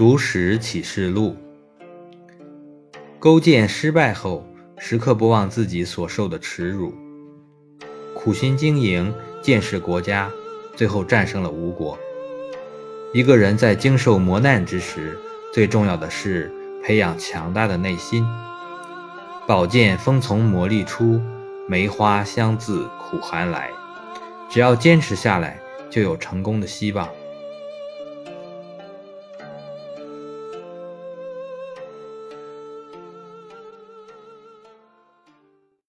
读史启示录。勾践失败后，时刻不忘自己所受的耻辱，苦心经营，建设国家，最后战胜了吴国。一个人在经受磨难之时，最重要的是培养强大的内心。宝剑锋从磨砺出，梅花香自苦寒来。只要坚持下来，就有成功的希望。